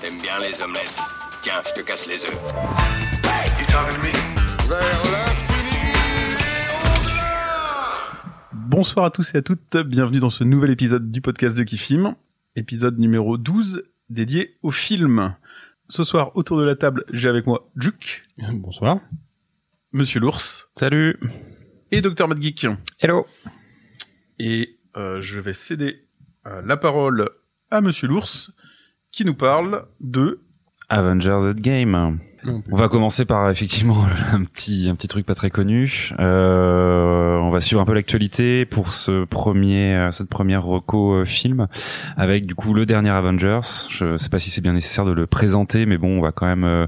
T'aimes bien les omelettes. Tiens, je te casse les œufs. Bonsoir à tous et à toutes, bienvenue dans ce nouvel épisode du podcast de Kifim, épisode numéro 12 dédié au film. Ce soir, autour de la table, j'ai avec moi Juk, Bonsoir. Monsieur l'ours Salut. et Dr Mad Geek. Hello. Et euh, je vais céder euh, la parole à Monsieur l'ours qui nous parle de... Avengers Endgame. On va commencer par effectivement un petit un petit truc pas très connu. Euh, on va suivre un peu l'actualité pour ce premier euh, cette première reco euh, film avec du coup le dernier Avengers. Je sais pas si c'est bien nécessaire de le présenter, mais bon, on va quand même euh,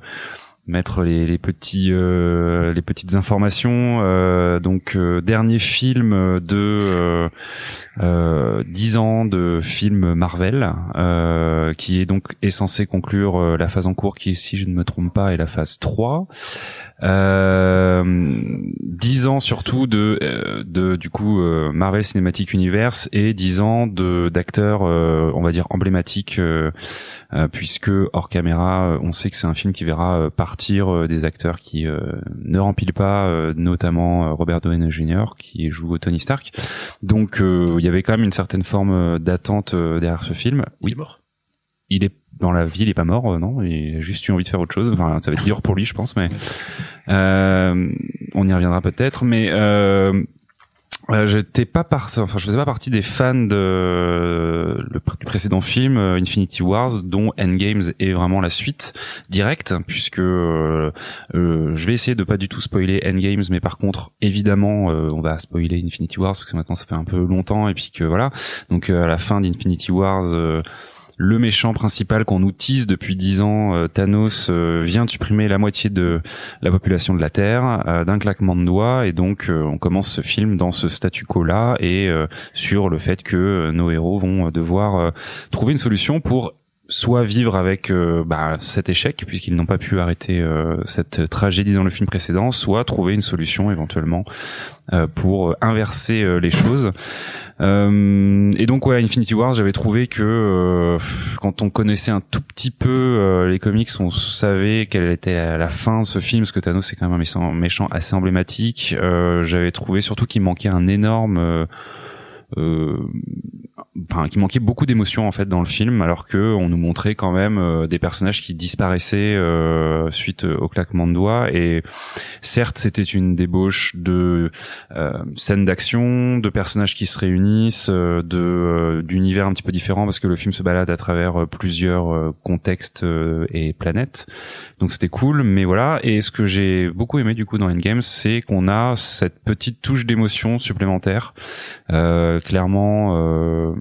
mettre les, les petits euh, les petites informations. Euh, donc euh, dernier film de euh, euh, 10 ans de film Marvel, euh, qui est donc est censé conclure euh, la phase en cours, qui si je ne me trompe pas est la phase 3. Euh, 10 ans surtout de, euh, de du coup euh, Marvel Cinematic Universe et 10 ans de d'acteurs euh, on va dire emblématiques euh, euh, puisque hors caméra euh, on sait que c'est un film qui verra euh, partir euh, des acteurs qui euh, ne remplissent pas euh, notamment euh, Robert Downey Jr. qui joue Tony Stark donc euh, il y avait quand même une certaine forme euh, d'attente euh, derrière ce film Il est mort il est dans la vie, il est pas mort, euh, non Il a juste eu envie de faire autre chose. Enfin, ça va être dur pour lui, je pense, mais euh, on y reviendra peut-être. Mais euh, euh, j'étais pas parti, enfin, je faisais pas partie des fans de le, du précédent film euh, Infinity Wars, dont Endgames est vraiment la suite directe, puisque euh, euh, je vais essayer de pas du tout spoiler Endgames, mais par contre, évidemment, euh, on va spoiler Infinity Wars parce que maintenant ça fait un peu longtemps et puis que voilà. Donc euh, à la fin d'Infinity Wars. Le méchant principal qu'on nous tease depuis dix ans, euh, Thanos, euh, vient supprimer la moitié de la population de la Terre euh, d'un claquement de doigts, et donc on commence ce film dans ce statu quo-là et euh, sur le fait que nos héros vont devoir trouver une solution pour soit vivre avec euh, bah, cet échec puisqu'ils n'ont pas pu arrêter euh, cette tragédie dans le film précédent, soit trouver une solution éventuellement euh, pour inverser euh, les choses. Euh, et donc ouais, Infinity Wars, j'avais trouvé que euh, quand on connaissait un tout petit peu euh, les comics, on savait quelle était la fin de ce film, parce que Thanos c'est quand même un méchant, assez emblématique. Euh, j'avais trouvé surtout qu'il manquait un énorme euh, euh, enfin qui manquait beaucoup d'émotions en fait dans le film alors que on nous montrait quand même euh, des personnages qui disparaissaient euh, suite euh, au claquement de doigts. Et certes c'était une débauche de euh, scènes d'action de personnages qui se réunissent euh, de d'univers un petit peu différents parce que le film se balade à travers plusieurs contextes et planètes. Donc c'était cool mais voilà. Et ce que j'ai beaucoup aimé du coup dans Endgame c'est qu'on a cette petite touche d'émotion supplémentaire. Clairement,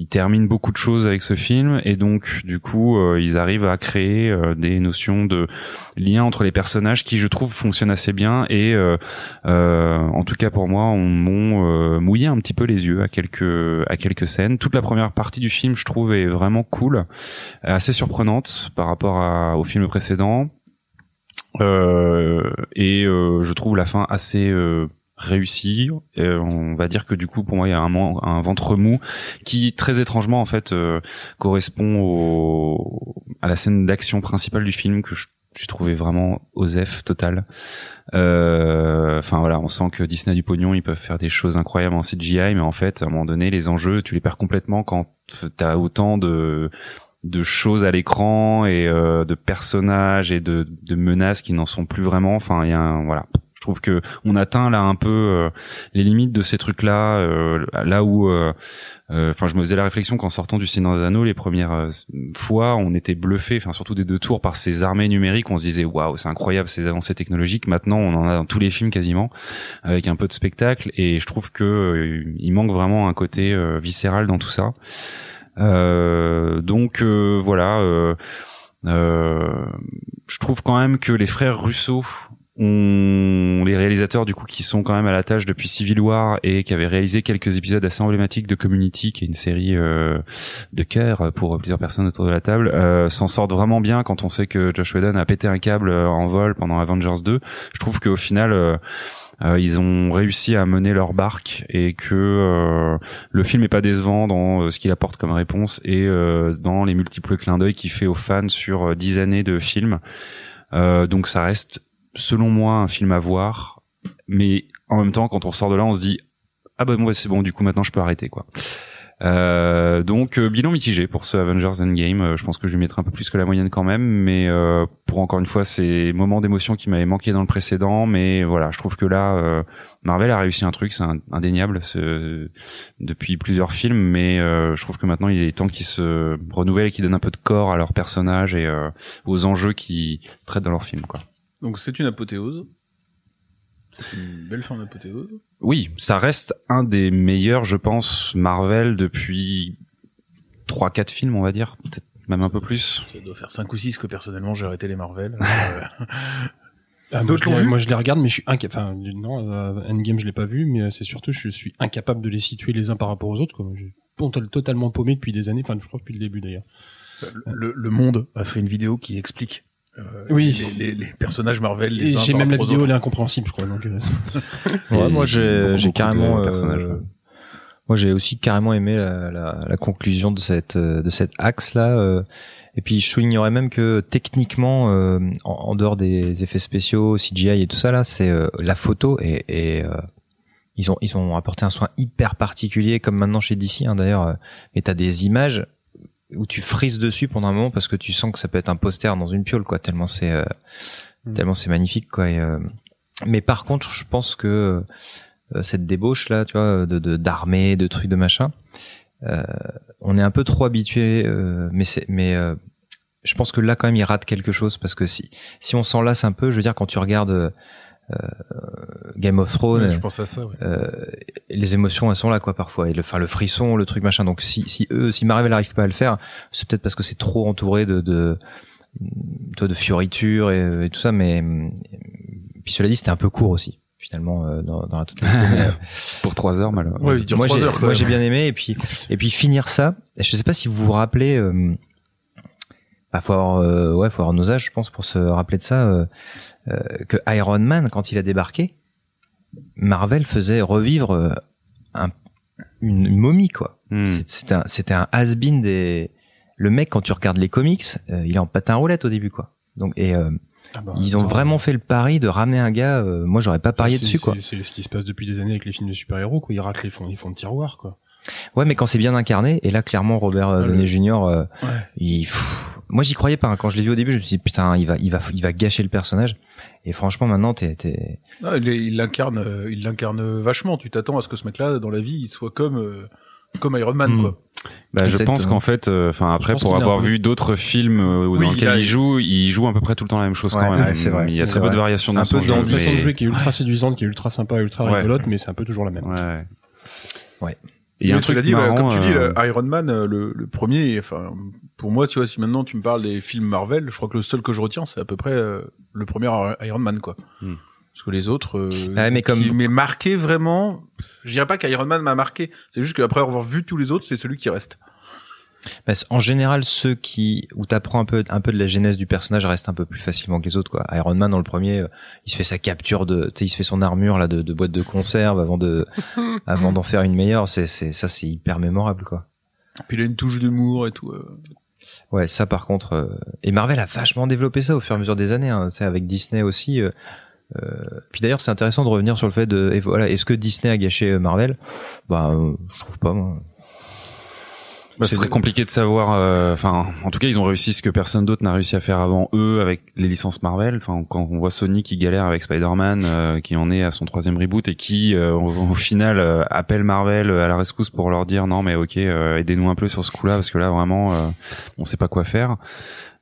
ils terminent beaucoup de choses avec ce film et donc du coup, euh, ils arrivent à créer euh, des notions de lien entre les personnages qui, je trouve, fonctionnent assez bien et euh, euh, en tout cas pour moi, on m'ont mouillé un petit peu les yeux à quelques à quelques scènes. Toute la première partie du film, je trouve, est vraiment cool, assez surprenante par rapport au film précédent. Et je trouve la fin assez réussi. Euh, on va dire que du coup, pour moi, il y a un, ventre mou qui, très étrangement, en fait, euh, correspond au, à la scène d'action principale du film que j'ai trouvé vraiment osef total. Euh, Enfin voilà, on sent que Disney a du pognon, ils peuvent faire des choses incroyables en CGI, mais en fait, à un moment donné, les enjeux, tu les perds complètement quand t'as autant de de choses à l'écran et euh, de personnages et de, de menaces qui n'en sont plus vraiment. Enfin, il y a un, voilà. Je trouve que on atteint là un peu euh, les limites de ces trucs-là, euh, là où, euh, euh, enfin, je me faisais la réflexion qu'en sortant du Seigneur des Anneaux, les premières euh, fois, on était bluffé, enfin surtout des deux tours, par ces armées numériques. On se disait waouh, c'est incroyable ces avancées technologiques. Maintenant, on en a dans tous les films quasiment, avec un peu de spectacle. Et je trouve que il manque vraiment un côté viscéral dans tout ça. Donc voilà. Euh, je trouve quand même que les frères Russo ont les réalisateurs du coup qui sont quand même à la tâche depuis Civil War et qui avaient réalisé quelques épisodes assez emblématiques de Community qui est une série euh, de cœur pour plusieurs personnes autour de la table euh, s'en sortent vraiment bien quand on sait que Josh Whedon a pété un câble euh, en vol pendant Avengers 2 je trouve qu'au final euh, euh, ils ont réussi à mener leur barque et que euh, le film est pas décevant dans euh, ce qu'il apporte comme réponse et dans les multiples clins d'œil qu'il fait aux fans sur dix années de film. donc ça reste, selon moi, un film à voir, mais en même temps, quand on sort de là, on se dit ah bah bon, c'est bon, du coup maintenant je peux arrêter quoi. Euh, donc euh, bilan mitigé pour ce Avengers Endgame. Euh, je pense que je lui mettrai un peu plus que la moyenne quand même, mais euh, pour encore une fois ces moments d'émotion qui m'avaient manqué dans le précédent. Mais voilà, je trouve que là, Marvel a réussi un truc, c'est indéniable depuis plusieurs films, mais je trouve que maintenant il est temps qu'ils se renouvellent et qu'ils donnent un peu de corps à leurs personnages et aux enjeux qu'ils traitent dans leurs films. Quoi. Donc c'est une apothéose. C'est une belle fin d'apothéose. Oui, ça reste un des meilleurs, je pense, Marvel depuis 3-4 films, on va dire. Peut-être même un peu plus. Ça doit faire 5 ou 6 que personnellement j'ai arrêté les Marvel. Ah, moi, je moi, je les regarde, mais je suis incapable. Enfin, non, euh, Endgame, je l'ai pas vu, mais c'est surtout, je suis incapable de les situer les uns par rapport aux autres. Quoi. J'ai totalement paumé depuis des années. Enfin, je crois depuis le début d'ailleurs. Le, le, Monde a fait une vidéo qui explique euh, oui. Les, les, personnages Marvel. Les j'ai même la vidéo, elle est incompréhensible, je crois. Donc, euh, ouais, moi, j'ai, j'ai carrément. Euh, moi, j'ai aussi carrément aimé la, la, la, conclusion de cette de cet axe là. et puis, je soulignerais même que techniquement, en, en, dehors des effets spéciaux, CGI et tout ça là, c'est la photo et, et ils ont ils ont apporté un soin hyper particulier, comme maintenant chez DC hein, d'ailleurs. Et t'as des images où tu frises dessus pendant un moment parce que tu sens que ça peut être un poster dans une piole quoi tellement c'est euh, mm. tellement c'est magnifique quoi euh, mais par contre je pense que euh, cette débauche là tu vois de d'armée de, trucs de machin on est un peu trop habitué mais c'est mais je pense que là quand même il rate quelque chose parce que si si on s'en lasse un peu je veux dire quand tu regardes euh, Game of Thrones. je pense à ça. Ouais. Euh, les émotions elles sont là quoi parfois et le, enfin le frisson, le truc machin. Donc si si eux, si Marvel n'arrive pas à le faire, c'est peut-être parce que c'est trop entouré de de toi de fioritures et, et, tout ça. Mais puis cela dit, c'était un peu court aussi finalement euh, dans, dans la totalité. pour trois heures malheureusement. Ouais, moi j'ai moi j'ai bien aimé et puis et puis finir ça. Je sais pas si vous vous rappelez. Euh, bah, faut avoir euh, ouais faut avoir nos âges je pense pour se rappeler de ça euh, euh, que Iron Man, quand il a débarqué, Marvel faisait revivre euh, un, une, momie, quoi. Hmm. C'était un, c'était un has-been des. Le mec, quand tu regardes les comics, euh, il est en patin roulette au début, quoi. Donc et ah bah, ils ont vraiment fait le pari de ramener un gars. moi, j'aurais pas parié dessus, quoi. C'est ce qui se passe depuis des années avec les films de super-héros, quoi. Ils raclent les fonds, ils font de tiroir, quoi. Ouais, mais quand c'est bien incarné, et là clairement Robert ah, Downey Jr. il, moi j'y croyais pas. Hein. Quand je l'ai vu au début, je me suis dit putain, il va, il va, il va gâcher le personnage. Et franchement, maintenant, t'es, t'es... il l'incarne, euh, il l'incarne vachement. Tu t'attends à ce que ce mec-là, dans la vie, il soit comme, euh, comme Iron Man, hmm. quoi. Bah, je pense qu'en fait, euh, enfin après, pour avoir vu d'autres films dans lesquels il, joue, il joue à peu près tout le temps la même chose quand même. c'est vrai. Il y a très peu de variations dans un son peu dans façon de jouer qui est ultra séduisante, qui est ultra sympa, ultra rigolote, mais c'est un peu toujours la même. Ouais. Ouais. Il y a un truc dit, marrant, comme tu dis, Iron Man, le, le premier, enfin, pour moi, tu vois, si maintenant tu me parles des films Marvel, je crois que le seul que je retiens, c'est à peu près euh, le premier Iron Man, quoi. Hmm. Parce que les autres, euh, ah, mais comme qui marqué vraiment, je dirais pas qu'Iron Man m'a marqué. C'est juste qu'après avoir vu tous les autres, c'est celui qui reste. Bah, en général, ceux qui où t'apprends un peu un peu de la genèse du personnage restent un peu plus facilement que les autres. Quoi. Iron Man dans le premier, euh, il se fait sa capture de, tu sais, il se fait son armure là de, de boîte de conserve avant de avant d'en faire une meilleure. C'est c'est ça, c'est hyper mémorable quoi. Puis il a une touche d'humour et tout. Ouais, ça par contre. Euh, et Marvel a vachement développé ça au fur et à mesure des années. Hein. C'est avec Disney aussi. Euh... Euh... puis d'ailleurs, c'est intéressant de revenir sur le fait de. Et voilà, est-ce que Disney a gâché euh, Marvel? Bah, je trouve pas. Moi. Bah, c'est très compliqué de savoir. Euh, enfin, en tout cas, ils ont réussi ce que personne d'autre n'a réussi à faire avant eux avec les licences Marvel. Enfin, quand on voit Sony qui galère avec Spider-Man, euh, qui en est à son troisième reboot et qui, euh, au, final, appelle Marvel à la rescousse pour leur dire non, mais ok, aidez-nous un peu sur ce coup-là parce que là, vraiment, on sait pas quoi faire.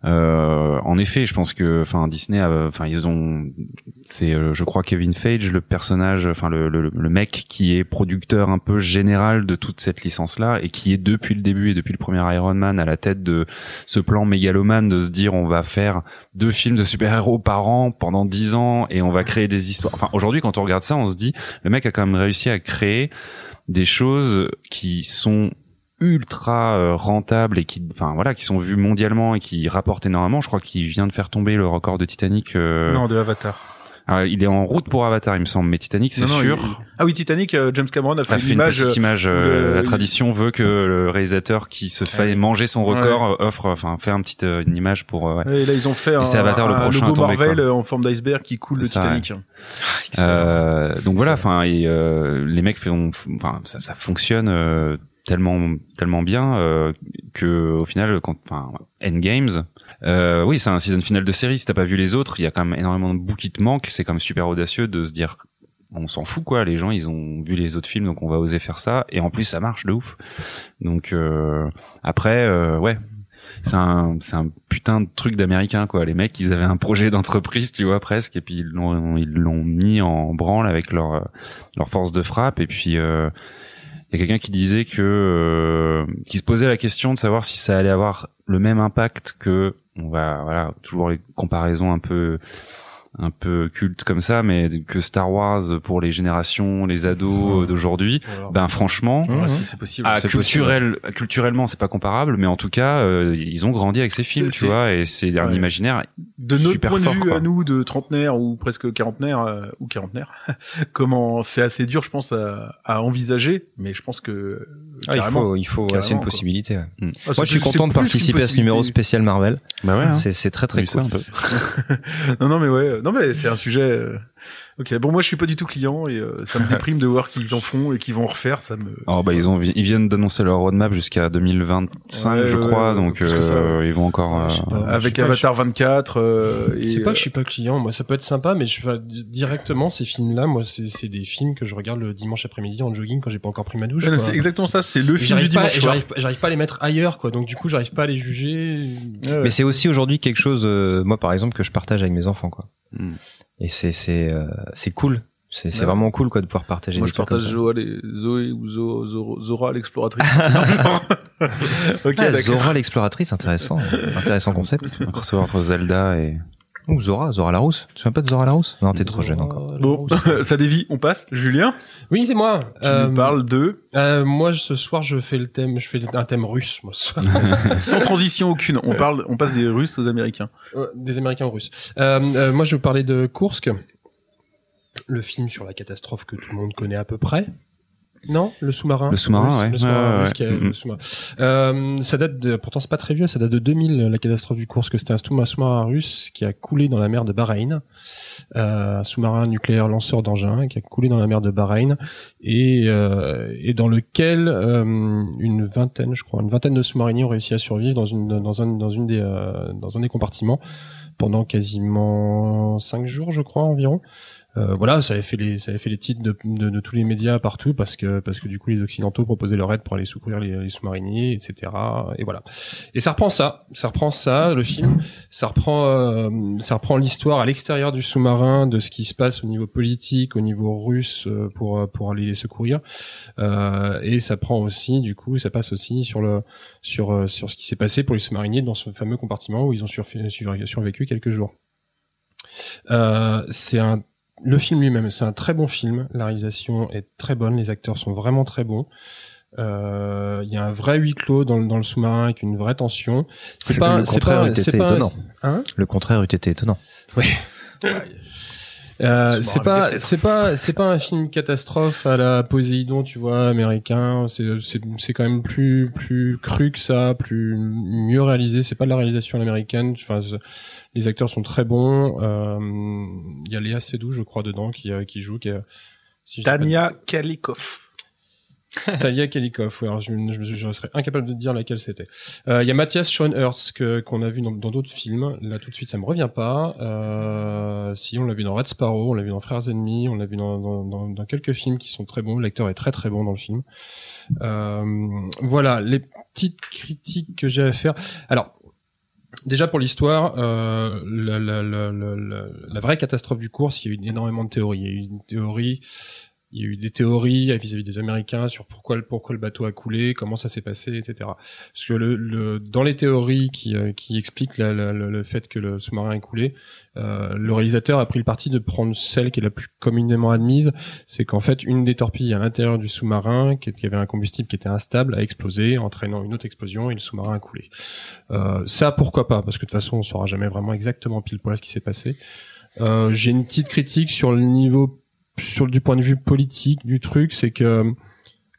Euh, en effet, je pense que, enfin, Disney, enfin, ils ont, c'est, euh, je crois, Kevin Feige, le personnage, enfin, le, le, le, mec qui est producteur un peu général de toute cette licence-là et qui est depuis le début et depuis le premier Iron Man à la tête de ce plan mégalomane de se dire, on va faire deux films de super-héros par an pendant dix ans et on va créer des histoires. Enfin, aujourd'hui, quand on regarde ça, on se dit, le mec a quand même réussi à créer des choses qui sont ultra euh, rentables et qui enfin voilà qui sont vus mondialement et qui rapportent énormément je crois qu'il vient de faire tomber le record de Titanic euh... non de Avatar Alors, il est en route pour Avatar, il me semble, mais Titanic, c'est sûr. Ah oui, Titanic, euh, James Cameron a fait, a fait une, image. petite image. Euh, la tradition veut que le réalisateur qui se fait manger son record offre, enfin, fait un petit une image pour. Ouais. Et là, ils ont fait un, Avatar, le prochain logo Marvel en forme d'iceberg qui coule le Titanic. Euh, donc voilà, enfin, les mecs font, enfin, ça, ça fonctionne tellement tellement bien euh, que au final quand enfin Endgames euh, oui c'est un season final de série. Si t'as pas vu les autres il y a quand même énormément de bouts qui te manquent. C'est quand même super audacieux de se dire on s'en fout quoi. Les gens ils ont vu les autres films donc on va oser faire ça. Et en plus ça marche de ouf. Donc euh, après euh, ouais. C'est un c'est un putain de truc d'américain quoi. Les mecs ils avaient un projet d'entreprise tu vois presque. Et puis ils l'ont ils l'ont mis en branle avec leur leur force de frappe. Et puis euh, il y a quelqu'un qui disait que euh, qui se posait la question de savoir si ça allait avoir le même impact que on va voilà toujours les comparaisons un peu un peu culte comme ça, mais que Star Wars pour les générations, les ados d'aujourd'hui, ben franchement, c'est possible. À culturel, culturellement, c'est pas comparable, mais en tout cas, euh, ils ont grandi avec ces films, tu vois, et c'est un imaginaire. De notre point de vue à nous, de trentenaire ou presque quarantenaire euh, ou quarantenaire, comment c'est assez dur, je pense, à, à envisager, mais je pense que ah, il faut, il faut, c'est une possibilité. Mm. Ah, Moi, je suis content de participer à ce numéro spécial Marvel. Bah ouais, hein. c'est très très cool. non non mais ouais, non mais c'est un sujet. Euh, Ok, bon moi je suis pas du tout client et euh, ça me déprime de voir qu'ils en font et qu'ils vont refaire, ça me. Oh bah ils ont ils viennent d'annoncer leur roadmap jusqu'à 2025 je crois, donc euh, ils vont encore. Euh, avec Avatar 24. et c'est pas que je suis pas client, moi ça peut être sympa, mais je directement ces films-là, moi c'est des films que je regarde le dimanche après-midi en jogging quand j'ai pas encore pris ma douche. c'est exactement ça, c'est le film du dimanche. J'arrive pas à les mettre ailleurs quoi, donc du coup j'arrive pas à les juger. Mais c'est aussi aujourd'hui quelque chose, moi par exemple que je partage avec mes enfants quoi. Hmm. Et c'est c'est euh, c'est cool. C'est c'est vraiment cool quoi de pouvoir partager. Moi je partage Zoé, Zoé ou Zora l'exploratrice. ok, ah, Zora l'exploratrice, intéressant, intéressant concept. Un crossover entre Zelda et ou Zora, Zora la rousse. Tu viens pas de Zora la rousse Non, t'es trop jeune encore. Bon, ça dévie, on passe. Julien? Oui, c'est moi. Tu euh, nous parles de euh, Moi, ce soir, je fais le thème, je fais un thème russe, moi. Sans transition aucune. On parle, on passe des Russes aux Américains. des Américains aux Russes. Euh, euh, moi, je veux parler de Kursk, le film sur la catastrophe que tout le monde connaît à peu près. Non, le sous-marin. Le sous-marin, ouais. Le sous-marin, euh, ça date de, pourtant c'est pas très vieux, ça date de 2000, la catastrophe du que c'était un sous-marin russe qui a coulé dans la mer de Bahreïn, euh, un sous-marin nucléaire lanceur d'engins qui a coulé dans la mer de Bahreïn et, euh, et dans lequel euh, une vingtaine, je crois, une vingtaine de sous-mariniers ont réussi à survivre dans une dans un dans une des euh, dans un des compartiments pendant quasiment cinq jours, je crois environ. Euh, voilà, ça avait fait les, ça avait fait les titres de, de, de, tous les médias partout parce que parce que du coup les occidentaux proposaient leur aide pour aller secourir les, les sous-mariniers, etc. Et voilà. Et ça reprend ça, ça reprend ça, le film, ça reprend, euh, ça reprend l'histoire à l'extérieur du sous-marin de ce qui se passe au niveau politique, au niveau russe euh, pour pour aller les secourir. Euh, et ça prend aussi, du coup, ça passe aussi sur le sur sur ce qui s'est passé pour les sous-mariniers dans ce fameux compartiment où ils ont survécu quelques jours. Euh, c'est un le film lui-même, c'est un très bon film. La réalisation est très bonne, les acteurs sont vraiment très bons. Euh, il y a un vrai huis clos dans, dans le sous-marin avec une vraie tension. C'est pas, le contraire eût été étonnant. Hein? Le contraire eût été étonnant. Oui. Euh, c'est pas, c'est pas, c'est pas un film catastrophe à la Poséidon, tu vois, américain. C'est, c'est, c'est quand même plus, plus cru que ça, plus mieux réalisé. C'est pas de la réalisation américaine. Enfin, les acteurs sont très bons. Euh, il y a Léa Seydoux, je crois, dedans, qui, euh, qui joue. Qui si Tania Kalikov. Talia Kalikov, alors je, je, serais incapable de dire laquelle c'était. Euh, il y a Mathias Schoenhertz que qu'on a vu dans d'autres films. Là tout de suite ça me revient pas. Euh, si on l'a vu dans Red Sparrow, on l'a vu dans Frères ennemis, on l'a vu dans, dans, dans, quelques films qui sont très bons. L'acteur est très très bon dans le film. Euh, voilà les petites critiques que j'ai à faire. Alors Déjà pour l'histoire, euh, la, la, la, la, vraie catastrophe du cours, il y a eu énormément de théories. Il y a eu une théorie il y a eu des théories vis-à-vis des Américains sur pourquoi le pourquoi le bateau a coulé, comment ça s'est passé, etc. Parce que le, le dans les théories qui, euh, qui expliquent la, le fait que le sous-marin a coulé, euh, le réalisateur a pris le parti de prendre celle qui est la plus communément admise, c'est qu'en fait une des torpilles à l'intérieur du sous-marin, qui, qui, avait un combustible qui était instable, a explosé, entraînant une autre explosion et le sous-marin a coulé. Euh, ça pourquoi pas? Parce que de toute façon on saura jamais vraiment exactement pile poil ce qui s'est passé. Euh, j'ai une petite critique sur le niveau, sur du point de vue politique du truc, c'est que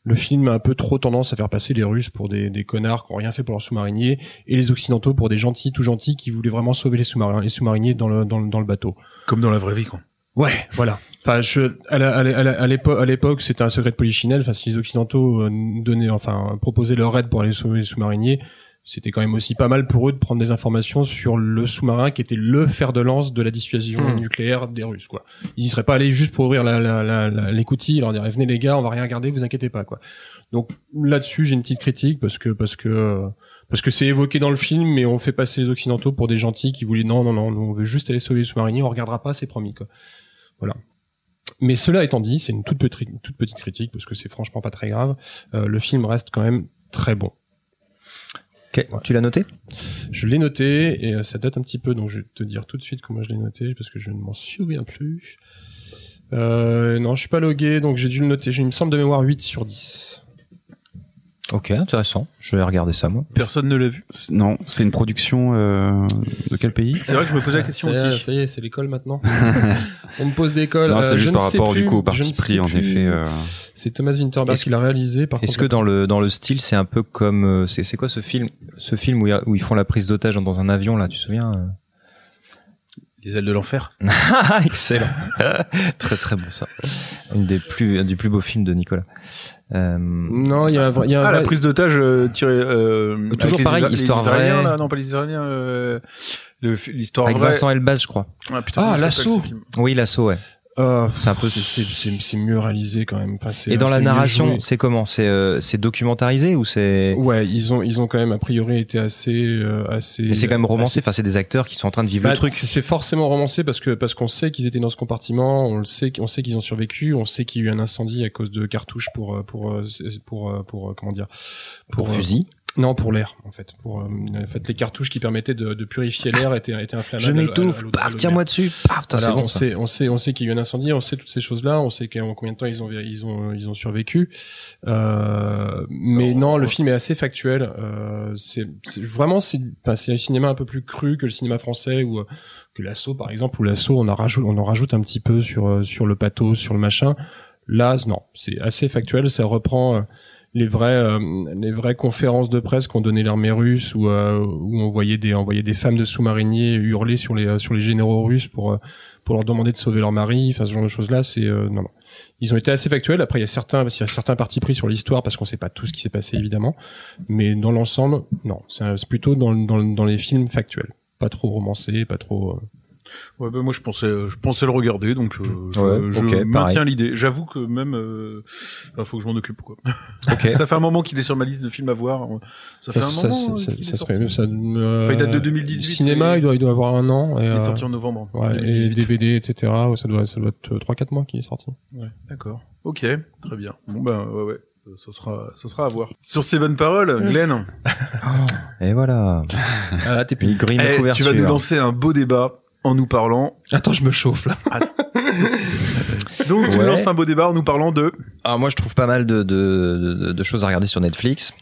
le film a un peu trop tendance à faire passer les Russes pour des, des connards qui ont rien fait pour leurs sous-mariniers et les Occidentaux pour des gentils, tout gentils qui voulaient vraiment sauver les sous-marins, les sous-mariniers dans le, dans, le, dans le bateau. Comme dans la vraie vie, quoi. Ouais, voilà. Enfin, je, à l'époque, à l'époque, c'était un secret de polichinelle. Enfin, si les Occidentaux euh, donnaient, enfin, proposaient leur aide pour aller sauver les sous-mariniers, c'était quand même aussi pas mal pour eux de prendre des informations sur le sous-marin qui était le fer de lance de la dissuasion hmm. nucléaire des Russes, quoi. Ils y seraient pas allés juste pour ouvrir la, la, la, la l'écoutille, leur dire venez les gars, on va rien regarder, vous inquiétez pas, quoi. Donc là-dessus, j'ai une petite critique parce que parce que parce que c'est évoqué dans le film, mais on fait passer les Occidentaux pour des gentils qui voulaient non non non, on veut juste aller sauver les sous-mariniers, on regardera pas, c'est promis, quoi. Voilà. Mais cela étant dit, c'est une toute petite, toute petite critique parce que c'est franchement pas très grave. Euh, le film reste quand même très bon. Tu l'as noté? Je l'ai noté et euh, ça date un petit peu, donc je vais te dire tout de suite comment je l'ai noté parce que je ne m'en souviens plus. Euh, non, je suis pas logué, donc j'ai dû le noter. J'ai, il me semble de mémoire 8 sur 10. Ok, intéressant. Je vais regarder ça, moi. Personne ne l'a vu. Non, c'est une production euh, de quel pays? C'est vrai que je me posais la question aussi. Ça y est, c'est l'école maintenant. On me pose des écoles. Non, c'est euh, juste par rapport du coup au parti pris, en effet. Euh... C'est Thomas Winterberg qui l'a réalisé. Par Est-ce que dans le dans le style, c'est un peu comme euh, c'est c'est quoi ce film Ce film où, où ils font la prise d'otage dans un avion là, tu te souviens les ailes de l'enfer. Excellent. très très bon ça. Une des plus un des plus beaux films de Nicolas. Euh... Non, il y a, y a ah, la prise d'otage euh, tirée. Euh, Toujours pareil, histoire vraie. Là, non, pas les Israéliens. Euh, l'histoire vraie. Avec Vincent Elbaz, je crois. Ah, putain, ah l'assaut. Oui, l'assaut, ouais. Euh, c'est un peu c'est mieux réalisé quand même. Enfin, et dans la narration, c'est comment? C'est euh, c'est documentarisé ou c'est Ouais, ils ont ils ont quand même a priori été assez euh, assez. Mais c'est quand même romancé. Enfin, c'est des acteurs qui sont en train de vivre le bah, truc. C'est forcément romancé parce que parce qu'on sait qu'ils étaient dans ce compartiment, on le sait, on sait qu'ils ont survécu, on sait qu'il y a eu un incendie à cause de cartouches pour pour pour pour, comment dire? Pour, pour fusil. Non, pour l'air, en fait. Pour, euh, en fait, les cartouches qui permettaient de, de purifier l'air étaient, étaient inflammables. Je m'étouffe, paf, tire-moi dessus, paf, c'est bon. On sait, on sait, on sait qu'il y a eu un incendie, on sait toutes ces choses-là, on sait en combien de temps ils ont, ils ont, ils ont survécu. Euh, mais non, le film est assez factuel. Euh, c'est, vraiment, c'est, c'est un cinéma un peu plus cru que le cinéma français ou que l'assaut, par exemple, où l'assaut, on en rajoute, on en rajoute un petit peu sur, sur le pathos, sur le machin. Là, non, c'est assez factuel, ça reprend les vraies euh, les vraies conférences de presse qu'ont donné l'armée russe où euh, où on voyait des on voyait des femmes de sous-mariniers hurler sur les euh, sur les généraux russes pour pour leur demander de sauver leur mari enfin ce genre de choses là c'est non non. Ils ont été assez factuels. Après il y a certains il y a certains partis pris sur l'histoire parce qu'on sait pas tout ce qui s'est passé évidemment. Mais dans l'ensemble non. C'est plutôt dans, dans dans les films factuels. Pas trop romancés pas trop Ouais, bah moi je pensais, je pensais le regarder, donc euh, je, je maintiens l'idée. J'avoue que même, euh, bah, faut que je m'en occupe quoi. Okay. ça fait un moment qu'il est sur ma liste de films à voir. Ça, fait un moment. Ça, ça, serait mieux. Ça, euh, il date de 2018. Cinéma, il doit, il doit avoir un an. Et, il est euh, sorti en novembre. Ouais, et DVD, etc. ça doit, ça doit être trois quatre mois qu'il est sorti. Ouais, d'accord. Ok, très bien. Bon ben, ouais, ouais ce sera, ce sera à voir. Sur ces bonnes paroles, Glenn. et voilà. Ah, t'es plus eh, Tu vas nous lancer un beau débat en nous parlant. Attends, je me chauffe là. Donc tu lances un beau débat en nous parlant de. Alors moi, je trouve pas mal de, de, de, choses à regarder sur Netflix.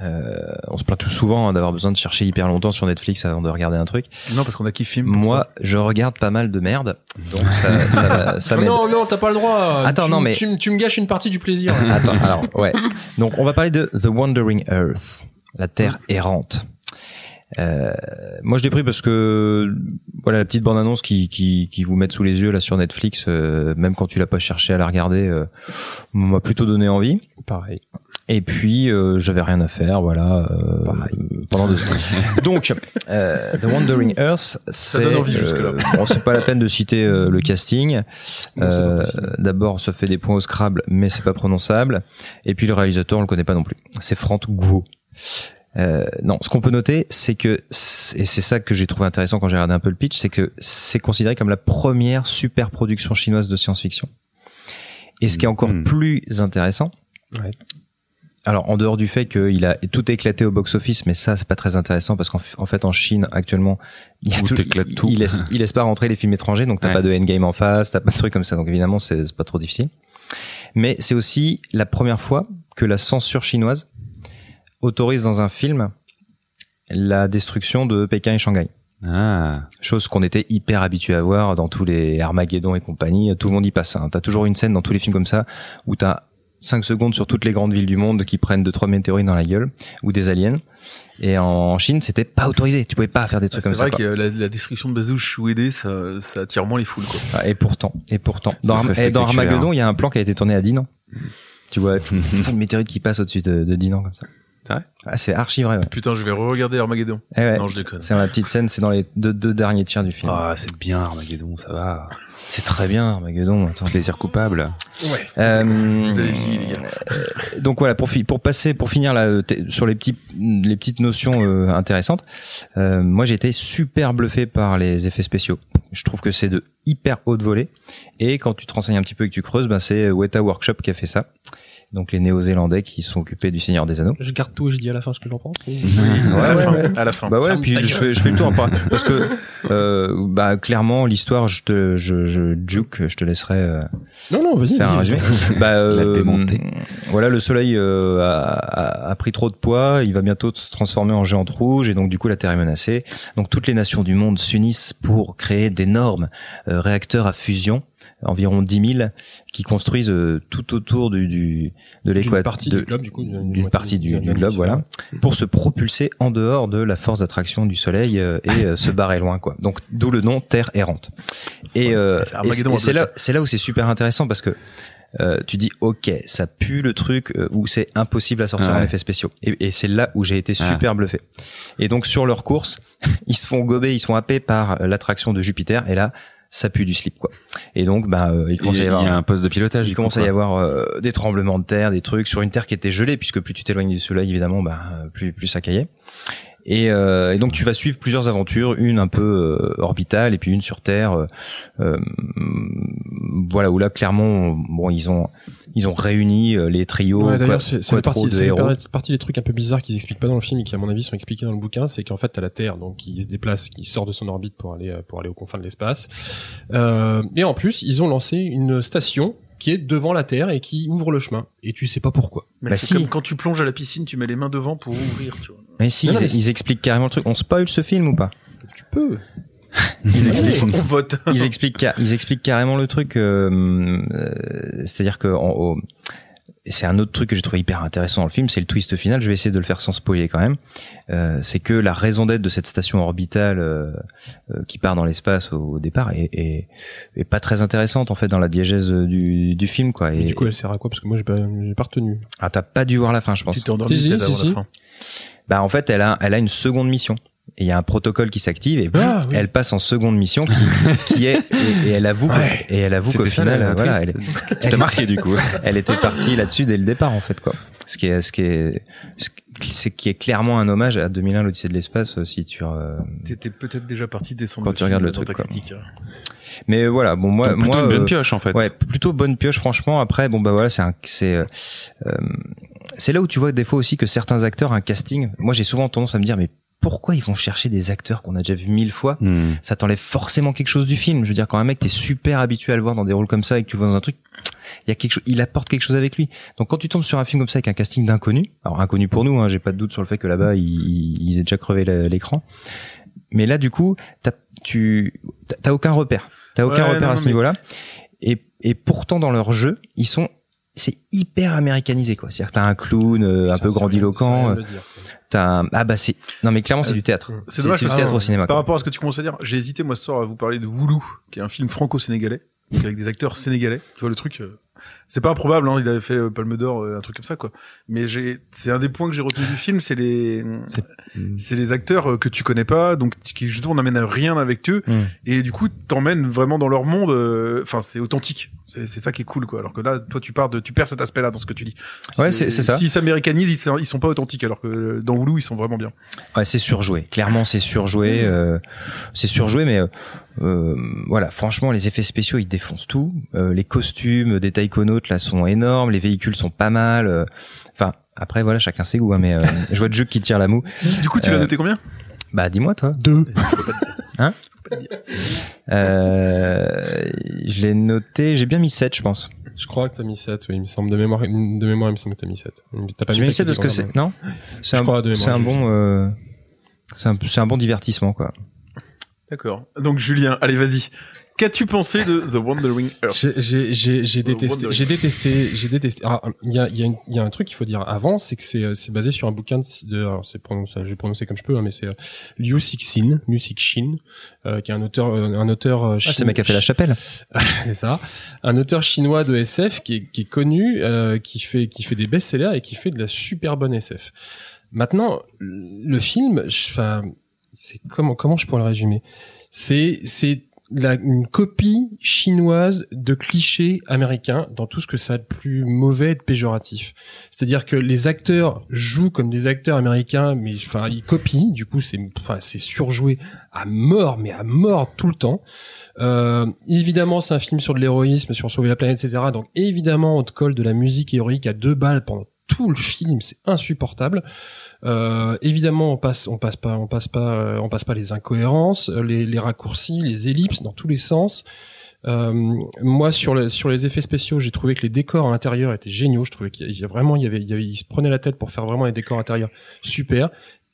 Euh, on se plaint tout souvent hein, d'avoir besoin de chercher hyper longtemps sur Netflix avant de regarder un truc. Non, parce qu'on a qui filme. Moi, je regarde pas mal de merde, donc ça, ça, ça Non, non, t'as pas le droit. Attends, tu, non, mais tu, tu, me gâches une partie du plaisir. Attends, alors ouais. Donc on va parler de The Wandering Earth, la Terre errante. Euh, moi, je l'ai pris parce que voilà la petite bande annonce qui, qui, qui vous met sous les yeux là sur Netflix, euh, même quand tu l'as pas cherché à la regarder, euh, m'a plutôt donné envie. Pareil. Et puis euh, j'avais rien à faire, voilà, euh, pendant deux heures. Donc, euh, The Wandering Earth, c'est bon, c'est pas la peine de citer le casting. D'abord, ça fait des points au Scrabble, mais c'est pas prononçable. Et puis le réalisateur, on le connaît pas non plus. C'est Franck Gouveau. Euh, non, ce qu'on peut noter, c'est que, et c'est ça que j'ai trouvé intéressant quand j'ai regardé un peu le pitch, c'est que c'est considéré comme la première super production chinoise de science-fiction. Et ce qui est encore hmm. plus intéressant, ouais. alors en dehors du fait qu'il a tout éclaté au box-office, mais ça c'est pas très intéressant parce qu'en fait en Chine actuellement, il, tout, tout. il, laisse, il laisse pas rentrer les films étrangers, donc t'as pas de endgame en face, t'as pas de trucs comme ça, donc évidemment c'est pas trop difficile. Mais c'est aussi la première fois que la censure chinoise autorise dans un film la destruction de Pékin et Shanghai. Ah. Chose qu'on était hyper habitué à voir dans tous les Armageddon et compagnie. Tout le monde y passe. Hein. T'as toujours une scène dans tous les films comme ça où t'as 5 secondes sur toutes les grandes villes du monde qui prennent de trois météorites dans la gueule ou des aliens. Et en Chine, c'était pas autorisé. Tu pouvais pas faire des trucs comme ça. C'est vrai que la, la, destruction de Bazouche ou Aidé, ça, ça attire moins les foules. Quoi. Ah, et pourtant, et pourtant, dans, dans Armageddon, il y a un plan qui a été tourné à Dinan. Tu vois, une météorite qui passe au-dessus de, de Dinan comme ça. C'est vrai ah, C'est archi vrai. Putain, je vais re-regarder Armageddon. Eh ouais. Non, je déconne. C'est dans la petite scène, c'est dans les deux, deux derniers tiers du film. Ah, c'est bien Armageddon, ça va. C'est très bien, Armageddon. Attends. Plaisir coupable. Ouais. Euh, Vous avez euh, donc voilà, pour, pour passer, pour finir là, euh, sur les petits, les petites notions euh, intéressantes. Euh, moi, j'ai été super bluffé par les effets spéciaux. Je trouve que c'est de hyper haute volée. Et quand tu te renseignes un petit peu et que tu creuses, ben c'est Weta Workshop qui a fait ça donc les Néo-Zélandais qui sont occupés du Seigneur des Anneaux. Je garde tout et je dis à la fin ce que j'en pense. Oui. à, la fin, à la fin. Bah ouais, puis je fais, je fais le tour après. Parce que, euh, bah clairement, l'histoire, je te, je, je, juke, je te laisserai. Euh, non, non, vas-y. Faire un résumé. bah, euh, voilà, le soleil euh, a, a, pris trop de poids, il va bientôt se transformer en géante rouge et donc du coup la Terre est menacée. Donc toutes les nations du monde s'unissent pour créer d'énormes euh, réacteurs à fusion environ 10 000 qui construisent euh, tout autour du, du de l'équateur partie du globe du coup d'une partie du, globe voilà pour se propulser en dehors de la force d'attraction du soleil euh, et euh, se barrer loin quoi. Donc d'où le nom terre errante. Et, c'est là c'est là où c'est super intéressant parce que tu dis ok ça pue le truc où c'est impossible à sortir en effets spéciaux. Et, et c'est là où j'ai été super bluffé. Et donc sur leur course ils se font gober ils sont happés par l'attraction de Jupiter et là ça pue du slip quoi. Et donc bah euh, il commence à y avoir il y a un poste de pilotage. Il commence à y avoir euh, des tremblements de terre, des trucs sur une terre qui était gelée puisque plus tu t'éloignes du soleil évidemment bah plus plus ça caillait. Et, euh, et, donc tu vas suivre plusieurs aventures, une un peu orbitale et puis une sur Terre. voilà où là clairement bon ils ont ils ont réuni euh, les trios. Ouais, d'ailleurs, c'est partie, partie des trucs un peu bizarres qu'ils expliquent pas dans le film et qui, à mon avis, sont expliqués dans le bouquin, c'est qu'en fait, t'as la Terre, donc qui se déplace, qui sort de son orbite pour aller euh, pour aller aux confins de l'espace. Euh, et en plus, ils ont lancé une station qui est devant la Terre et qui ouvre le chemin. Et tu sais pas pourquoi. Mais bah c'est comme quand tu plonges à la piscine, tu mets les mains devant pour ouvrir, tu vois. Mais si, ils, expliquent carrément le truc. On spoil ce film ou pas? Tu peux. ils expliquent, on vote. ils expliquent, ils expliquent carrément le truc. Euh, euh, C'est-à-dire que en, c'est un autre truc que j'ai trouvé hyper intéressant dans le film, c'est le twist final. Je vais essayer de le faire sans spoiler quand même. Euh, c'est que la raison d'être de cette station orbitale euh, euh, qui part dans l'espace au, départ est, est, est, pas très intéressante en fait dans la diégèse du, du film quoi. Et, du coup, elle sert à quoi? Parce que moi, j'ai pas, pas retenu. Ah, t'as pas dû voir la fin, je pense. Tu t'es endormi si, si, si, la fin. Bah en fait, elle a, elle a une seconde mission et il y a un protocole qui s'active et ah, elle passe en seconde mission qui, qui est et, elle avoue et elle avoue qu'au final voilà elle, elle, marqué du coup. elle était partie là-dessus dès le départ en fait quoi. Ce qui est ce qui est c'est qui est clairement un hommage à 2001 l'Odyssée de l'espace euh, si tu euh, t'étais peut-être déjà parti descendre quand tu regardes le truc quoi. mais voilà bon moi plutôt moi une bonne euh, pioche en fait. ouais plutôt bonne pioche franchement. Après bon bah voilà c'est c'est euh, c'est là où tu vois des fois aussi que certains acteurs un casting moi j'ai souvent tendance à me dire mais pourquoi ils vont chercher des acteurs qu'on a déjà vu mille fois hmm. Ça t'enlève forcément quelque chose du film. Je veux dire, quand un mec t'es super habitué à le voir dans des rôles comme ça et que tu le vois dans un truc, il y a quelque chose, il apporte quelque chose avec lui. Donc quand tu tombes sur un film comme ça avec un casting d'inconnu, alors inconnu pour nous, hein, j'ai pas de doute sur le fait que là-bas ils, ils aient déjà crevé l'écran. Mais là, du coup, t'as, tu, t'as aucun repère. T'as aucun repère à ce niveau-là. Et, et pourtant dans leur jeu, ils sont c'est hyper américanisé quoi. C'est-à-dire t'as un clown euh, un peu grandiloquent. Euh, t'as un... ah bah c'est non mais clairement c'est du théâtre. C'est du théâtre au cinéma. Par rapport à ce que tu commences à dire, j'ai hésité moi ce soir à vous parler de Woulou, qui est un film franco-sénégalais, avec des acteurs sénégalais. Tu vois le truc. Euh, c'est pas improbable, hein, il avait fait euh, Palme d'Or, euh, un truc comme ça, quoi. Mais j'ai, c'est un des points que j'ai retenu du film, c'est les, c'est les acteurs euh, que tu connais pas, donc qui justement n'amènent rien avec eux, mm. et du coup t'emmènes vraiment dans leur monde. Enfin, c'est authentique. C'est ça qui est cool, quoi. Alors que là, toi, tu pars de, tu perds cet aspect-là dans ce que tu dis. Ouais, c'est ça. S'ils s'américanisent, ils, sont, ils sont pas authentiques, alors que dans Hulu, ils sont vraiment bien. Ouais, c'est surjoué. Clairement, c'est surjoué. Euh, c'est surjoué, mais euh, voilà, franchement, les effets spéciaux, ils défoncent tout. Euh, les costumes des taïkonautes là sont énormes. Les véhicules sont pas mal. Euh, enfin, après, voilà, chacun ses goûts. Hein, mais je vois de jeu qui tire la moue. Du coup, tu l'as noté combien? Bah, dis-moi, toi. Deux. hein? Euh, je l'ai noté, j'ai bien mis 7 je pense. Je crois que t'as mis 7, oui, il me semble de mémoire, de mémoire, il me semble que t'as mis 7. T'as pas mis, 7 parce que c'est, non? C'est un, c'est un bon, euh, c'est un, c'est un bon divertissement, quoi. D'accord. Donc Julien, allez vas-y. Qu'as-tu pensé de The Wandering Earth J'ai j'ai détesté j'ai détesté j'ai détesté. Il y a il y a, y a un truc qu'il faut dire avant, c'est que c'est c'est basé sur un bouquin de alors c'est prononcé je vais prononcer comme je peux hein, mais c'est euh, Liu Cixin, Liu Cixin euh, qui est un auteur euh, un auteur euh, ah, c'est mec qui a fait la chapelle. c'est ça. Un auteur chinois de SF qui est qui est connu euh, qui fait qui fait des best-sellers et qui fait de la super bonne SF. Maintenant le film enfin c'est comment comment je pourrais le résumer? C'est c'est la, une copie chinoise de clichés américains dans tout ce que ça a de plus mauvais et de péjoratif. C'est-à-dire que les acteurs jouent comme des acteurs américains, mais enfin ils copient. Du coup, c'est enfin c'est surjoué à mort, mais à mort tout le temps. Euh, évidemment, c'est un film sur de l'héroïsme, sur sauver la planète, etc. Donc évidemment, on te colle de la musique héroïque à deux balles pendant tout le film, c'est insupportable. Euh, évidemment, on passe, on passe pas, on passe pas, euh, on passe pas les incohérences, euh, les, les raccourcis, les ellipses dans tous les sens. Euh, moi, sur, sur les effets spéciaux, j'ai trouvé que les décors à l'intérieur étaient géniaux. Je trouvais qu'il y avait vraiment, il y avait, il, y avait, il se prenait la tête pour faire vraiment les décors intérieurs super.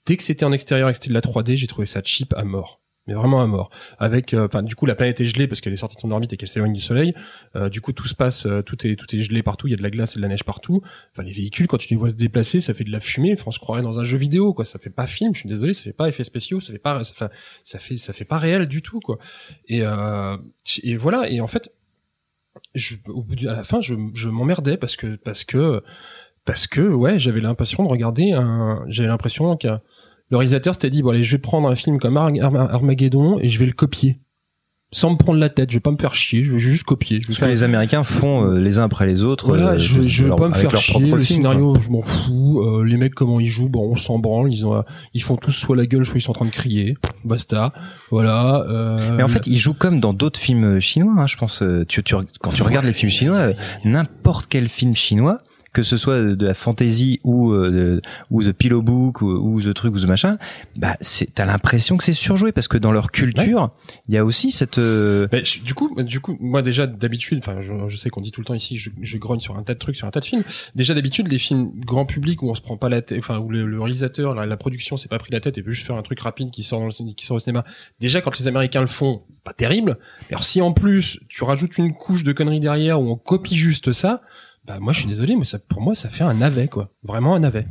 Dès que c'était en extérieur et que c'était de la 3D, j'ai trouvé ça cheap à mort mais vraiment à mort. Avec, euh, enfin, du coup, la planète est gelée parce qu'elle est sortie de son orbite et qu'elle s'éloigne du Soleil. Euh, du coup, tout se passe, euh, tout est, tout est gelé partout. Il y a de la glace et de la neige partout. Enfin, les véhicules, quand tu les vois se déplacer, ça fait de la fumée. Enfin, on se croirait dans un jeu vidéo, quoi. Ça fait pas film. Je suis désolé, ça fait pas effets spéciaux. Ça fait pas, ça ça fait, ça fait pas réel du tout, quoi. Et, et voilà. Et en fait, je, au bout de, à la fin, je, je m'emmerdais parce que, parce que, parce que, ouais, j'avais l'impression de regarder un, j'avais l'impression qu'il le réalisateur s'était dit bon allez je vais prendre un film comme Armageddon et je vais le copier sans me prendre la tête, je vais pas me faire chier, je vais juste copier. Je que les Américains font euh, les uns après les autres. Voilà, euh, je, je vais pas me faire chier. Le scénario, je m'en fous. Euh, les mecs comment ils jouent, bon, on s'en branle. Ils ont, ils font tous soit la gueule, soit ils sont en train de crier. Basta. Voilà. Mais en fait, ils jouent comme dans d'autres films chinois. Hein, je pense. Tu, tu, quand tu regardes les films chinois, n'importe quel film chinois que ce soit de la fantasy ou euh, ou the pillow book ou, the truc ou the machin, bah c'est t'as l'impression que c'est surjoué parce que dans leur culture, il y a aussi cette. Euh, du coup, du coup, moi déjà d'habitude, enfin je, sais qu'on dit tout le temps ici, je, je grogne sur un tas de trucs, sur un tas de films. Déjà d'habitude, les films grand public où on se prend pas la tête, enfin où le, réalisateur, la, production s'est pas pris la tête et veut juste faire un truc rapide qui sort dans le, qui sort au cinéma. Déjà quand les Américains le font, pas terrible. Alors si en plus tu rajoutes une couche de conneries derrière où on copie juste ça bah moi je suis désolé, mais ça, pour moi ça fait un navet quoi, vraiment un navet.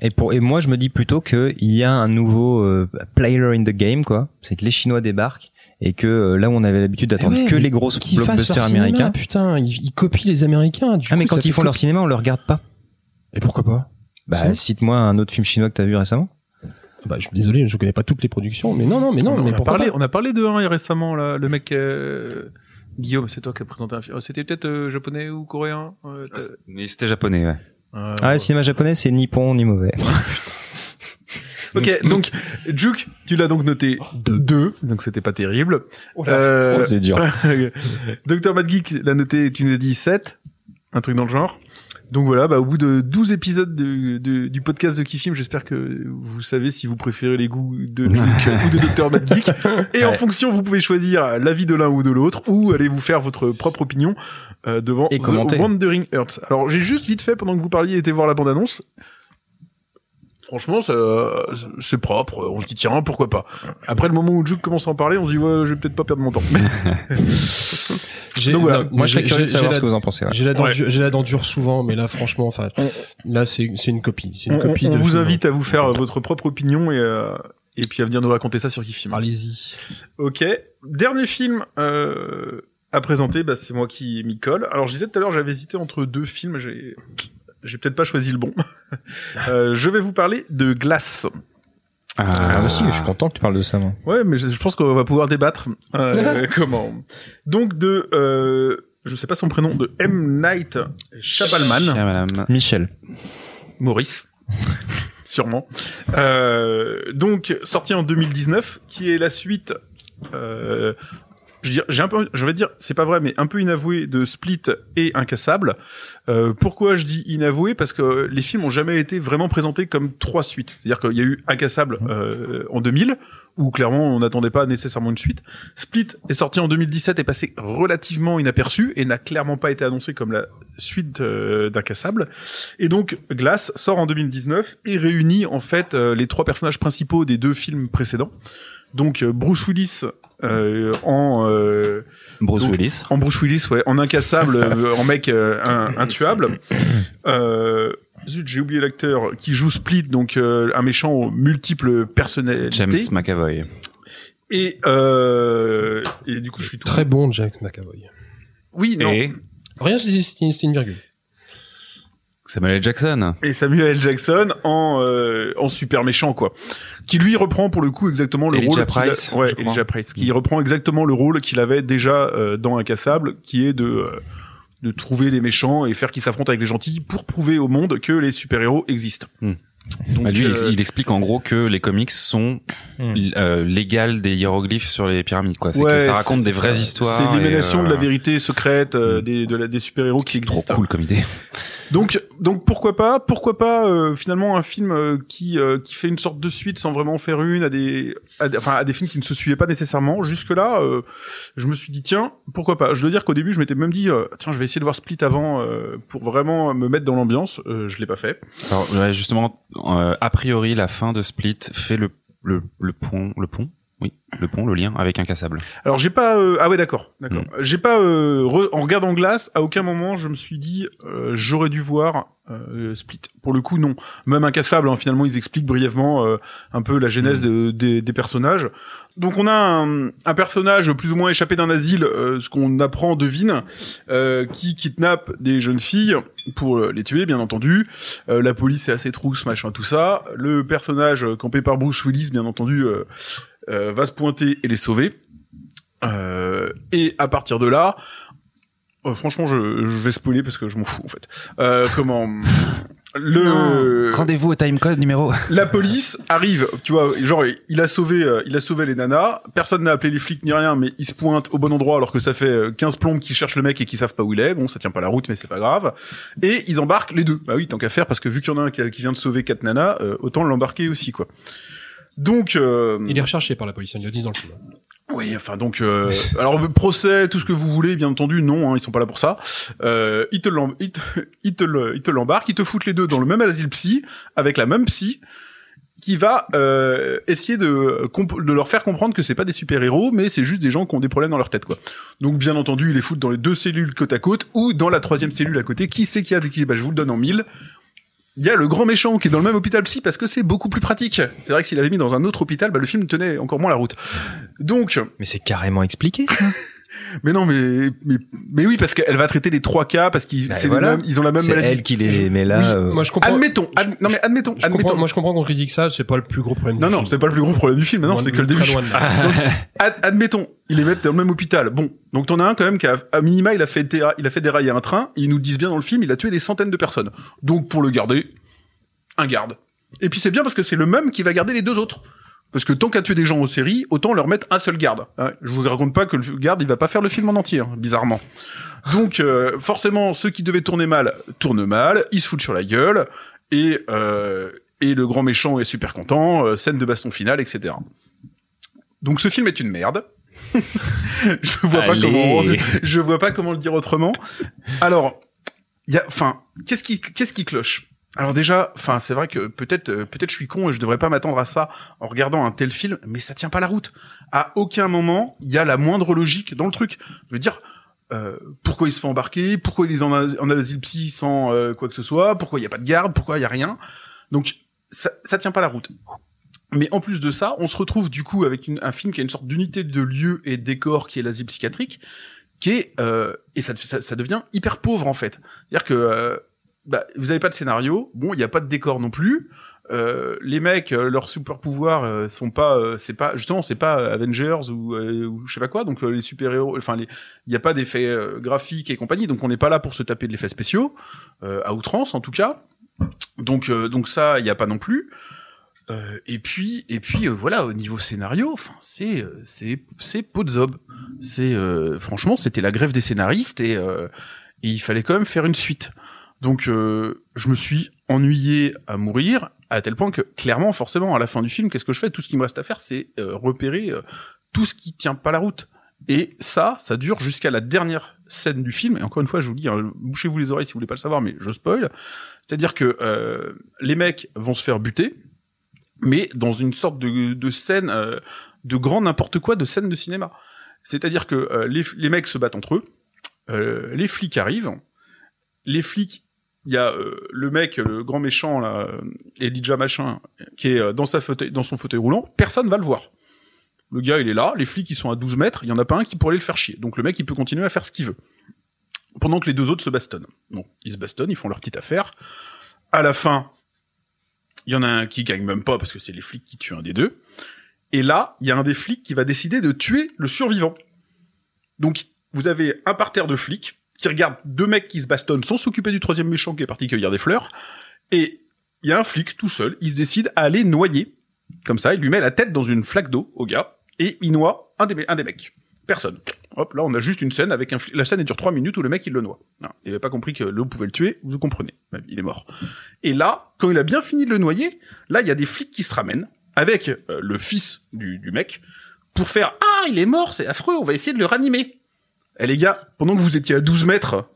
Et pour et moi je me dis plutôt que il y a un nouveau euh, player in the game quoi, c'est que les Chinois débarquent et que euh, là où on avait l'habitude d'attendre eh que les grosses blockbusters américains, putain, ils, copient les Américains. ah mais quand ils font leur cinéma, on le regarde pas. Et pourquoi pas? Bah cite-moi un autre film chinois que t'as vu récemment. Bah, je suis désolé, je connais pas toutes les productions, mais non, non, mais non. On, mais a parlé, on a parlé de un récemment là, le mec. Euh, Guillaume, c'est toi qui as présenté un film. Oh, c'était peut-être euh, japonais ou coréen euh, ah, Mais c'était japonais, ouais. ah, ouais, le cinéma japonais, c'est ni bon ni mauvais. ok, donc Juke, tu l'as donc noté 2, donc c'était pas terrible. Oh euh, oh, c'est dur. Docteur Mad Geek l'a noté, tu nous as dit 7, un truc dans le genre. Donc voilà, bah, au bout de 12 épisodes de, du podcast de Kifim, j'espère que vous savez si vous préférez les goûts de Juke ou de Dr. Mad Geek. Et en fonction, vous pouvez choisir l'avis de l'un ou de l'autre, ou allez vous faire votre propre opinion euh, devant Et The Wandering Earth. Alors j'ai juste vite fait, pendant que vous parliez, été voir la bande-annonce. Franchement, c'est propre. On se dit tiens, pourquoi pas. Après le moment où Juke commence à en parler, on se dit ouais, je vais peut-être pas perdre mon temps. Donc voilà. moi je serais curieux de savoir ce que vous en pensez. J'ai la, dent j'ai la dent dure souvent, mais là franchement, enfin, là c'est c'est une copie. C'est une on, copie. On, de vous invite à vous faire votre propre opinion et euh, et puis à venir nous raconter ça sur Kifim. Allez-y. Ok. Dernier film. Euh, à présenter, bah, c'est moi qui m'y colle. Alors je disais tout à l'heure, j'avais hésité entre deux films. J'ai j'ai peut-être pas choisi le bon. euh, je vais vous parler de Glace. Ah, ah aussi, je suis content que tu parles de ça. Moi. Ouais, mais je, pense qu'on va pouvoir débattre. Euh, comment Donc de, euh, je sais pas son prénom, de M Night Shyamalan. Michel. Maurice. Sûrement. Euh, donc sorti en 2019, qui est la suite je j'ai un peu, je vais dire, c'est pas vrai, mais un peu inavoué de Split et Incassable. Euh, pourquoi je dis inavoué? Parce que les films ont jamais été vraiment présentés comme trois suites. C'est-à-dire qu'il y a eu Incassable euh, en 2000, où clairement on n'attendait pas nécessairement une suite. Split est sorti en 2017 et passé relativement inaperçu et n'a clairement pas été annoncé comme la suite euh, d'Incassable. Et donc Glass sort en 2019 et réunit en fait euh, les trois personnages principaux des deux films précédents. Donc Bruce Willis euh, en euh, Bruce Willis, en Bruce Willis, ouais, en incassable, euh, en mec un, intuable. Euh, j'ai oublié l'acteur qui joue Split, donc un méchant aux multiples personnalités. James McAvoy. Et, euh, et du coup, je suis tout très bon, James McAvoy. Oui, non. Et... Rien, c'était une virgule. Samuel L. Jackson. Et Samuel L. Jackson en euh, en super méchant quoi, qui lui reprend pour le coup exactement le Elijah rôle. Price, ouais, Elijah Price, qui reprend exactement le rôle qu'il avait déjà euh, dans Incassable, qui est de euh, de trouver les méchants et faire qu'ils s'affrontent avec les gentils pour prouver au monde que les super héros existent. Hmm. Donc, bah lui, euh, il explique en gros que les comics sont hmm. euh, légales des hiéroglyphes sur les pyramides. quoi. C'est que ça raconte des vraies histoires. C'est l'émanation de la vérité secrète des, de la, des super héros qui existent. Trop cool comme idée. Donc, donc pourquoi pas, pourquoi pas euh, finalement un film euh, qui euh, qui fait une sorte de suite sans vraiment faire une à des, enfin à des films qui ne se suivaient pas nécessairement. Jusque là, je me suis dit tiens, pourquoi pas. Je dois dire qu'au début, je m'étais même dit tiens, je vais essayer de voir Split avant pour vraiment me mettre dans l'ambiance. je l'ai pas fait. Alors justement, a priori, la fin de Split fait le le, le pont, le pont oui, le pont, le lien avec incassable. Alors j'ai pas euh, ah ouais d'accord, d'accord. Hmm. J'ai pas euh, en regardant glace, à aucun moment je me suis dit euh, j'aurais dû voir Split. Pour le coup non. Même incassable, hein, finalement ils expliquent brièvement un peu la genèse hmm. de, des personnages. Donc on a un, un, personnage plus ou moins échappé d'un asile, ce qu'on apprend devine, qui kidnappe des jeunes filles pour les tuer bien entendu. la police est assez trousse, machin tout ça. Le personnage campé par Bruce Willis bien entendu euh, va se pointer et les sauver. Euh, et à partir de là, euh, franchement, je, je, vais spoiler parce que je m'en fous en fait. comment le rendez-vous au timecode numéro la police arrive tu vois genre il a sauvé il a sauvé les nanas. Personne n'a appelé les flics ni rien mais il se pointe au bon endroit alors que ça fait 15 plombes qui cherchent le mec et qui savent pas où il est. Bon ça tient pas la route mais c'est pas grave. Et ils embarquent les deux. Bah oui tant qu'à faire parce que vu qu'il y en a un qui, vient de sauver quatre nanas autant l'embarquer aussi quoi donc, euh, il est recherché par la police, ils le disent dans le film. Oui, enfin donc, euh, alors procès, tout ce que vous voulez, bien entendu, non, hein, ils sont pas là pour ça. Euh, ils te l'embarquent, ils te, ils te l'embarquent, ils te foutent les deux dans le même asile psy avec la même psy qui va euh, essayer de, de leur faire comprendre que c'est pas des super héros, mais c'est juste des gens qui ont des problèmes dans leur tête, quoi. Donc bien entendu, ils les foutent dans les deux cellules côte à côte ou dans la troisième cellule à côté. Qui qu'il y a des bah, je vous le donne en mille il y a le grand méchant qui est dans le même hôpital psy parce que c'est beaucoup plus pratique. C'est vrai que s'il avait mis dans un autre hôpital, bah, le film tenait encore moins la route. Donc. Mais c'est carrément expliqué, ça. mais non, mais, mais, mais oui, parce qu'elle va traiter les trois cas parce qu'ils, bah, ils ont la même maladie. C'est elle qui les met là. Euh. Moi, je comprends. Admettons. non, mais admettons. admettons. moi, je comprends qu'on critique ça. C'est pas le plus gros problème. Non, non, c'est pas le plus gros problème du film. Non, c'est que le début. admettons, ils les mettent dans le même hôpital. Bon, donc t'en as un quand même qui a, à minima, il a fait il a fait dérailler un train. Ils nous disent bien dans le film, il a tué des centaines de personnes. Donc pour le garder, un garde. Et puis c'est bien parce que c'est le même qui va garder les deux autres. Parce que tant qu'à tuer des gens aux séries, autant leur mettre un seul garde. Hein, je vous raconte pas que le garde, il va pas faire le film en entier, hein, bizarrement. Donc euh, forcément, ceux qui devaient tourner mal tournent mal, ils se foutent sur la gueule, et euh, et le grand méchant est super content, euh, scène de baston finale, etc. Donc ce film est une merde. je vois pas comment, je vois pas comment le dire autrement. Alors, il y a, enfin, qu'est-ce qui, qu'est-ce qui cloche? Alors déjà, enfin c'est vrai que peut-être euh, peut-être je suis con et je devrais pas m'attendre à ça en regardant un tel film, mais ça tient pas la route. À aucun moment il y a la moindre logique dans le truc. Je veux dire, euh, pourquoi il se fait embarquer, pourquoi il est en, en asile psy sans euh, quoi que ce soit, pourquoi il y a pas de garde, pourquoi il y a rien. Donc ça, ça tient pas la route. Mais en plus de ça, on se retrouve du coup avec un film qui a une sorte d'unité de lieu et décor qui est l'asile psychiatrique, qui est et ça, ça, devient hyper pauvre en fait. C'est-à-dire que bah, vous avez pas de scénario. Bon, il n'y a pas de décor non plus. Euh, les mecs, euh, leurs super pouvoirs euh, sont pas, euh, c'est pas justement, c'est pas Avengers ou, ou je sais pas quoi. Donc les super héros, enfin, il n'y a pas d'effets graphiques et compagnie. Donc on n'est pas là pour se taper de l'effet spéciaux à outrance en tout cas. Donc donc ça, il n'y a pas non plus. et puis et puis voilà au niveau scénario, enfin c'est c'est c'est pot de zob. C'est franchement c'était la grève des scénaristes et, et il fallait quand même faire une suite. Donc euh, je me suis ennuyé à mourir à tel point que clairement, forcément, à la fin du film, qu'est-ce que je fais? Tout ce qui me reste à faire, c'est euh, repérer euh, tout ce qui tient pas la route. Et ça, ça dure jusqu'à la dernière scène du film. Et encore une fois, je vous dis, hein, bouchez-vous les oreilles si vous voulez pas le savoir, mais je spoil. C'est-à-dire que les mecs vont se faire buter. mais dans une sorte de, de scène euh, de grand n'importe quoi, de scène de cinéma. C'est-à-dire que les, les mecs se battent entre eux, les flics arrivent, les flics il y a le mec, le grand méchant là, Elijah machin, qui est dans sa fauteuil, dans son fauteuil roulant, personne va le voir. Le gars, il est là, les flics, ils sont à 12 mètres, il y en a pas un qui pourrait le faire chier. Donc le mec, il peut continuer à faire ce qu'il veut. Pendant que les deux autres se bastonnent. Bon, ils se bastonnent, ils font leur petite affaire. À la fin, il y en a un qui gagne même pas parce que c'est les flics qui tuent un des deux. Et là, il y a un des flics qui va décider de tuer le survivant. Donc, vous avez un parterre de flics qui regardent deux mecs qui se bastonnent sans s'occuper du troisième méchant qui est parti cueillir des fleurs. Et il y a un flic tout seul, il se décide à aller noyer. Comme ça, il lui met la tête dans une flaque d'eau au gars et il noie un des, mecs. Personne. Hop, là, on a juste une scène avec un La scène, dure trois minutes où le mec, il le noie. Il avait pas compris que l'eau pouvait le tuer, vous comprenez. Il est mort. Et là, quand il a bien fini de le noyer, là, il y a des flics qui se ramènent avec euh, le fils du mec pour faire « Ah, il est mort, c'est affreux, on va essayer de le ranimer. » Eh les gars, pendant que vous étiez à 12 mètres,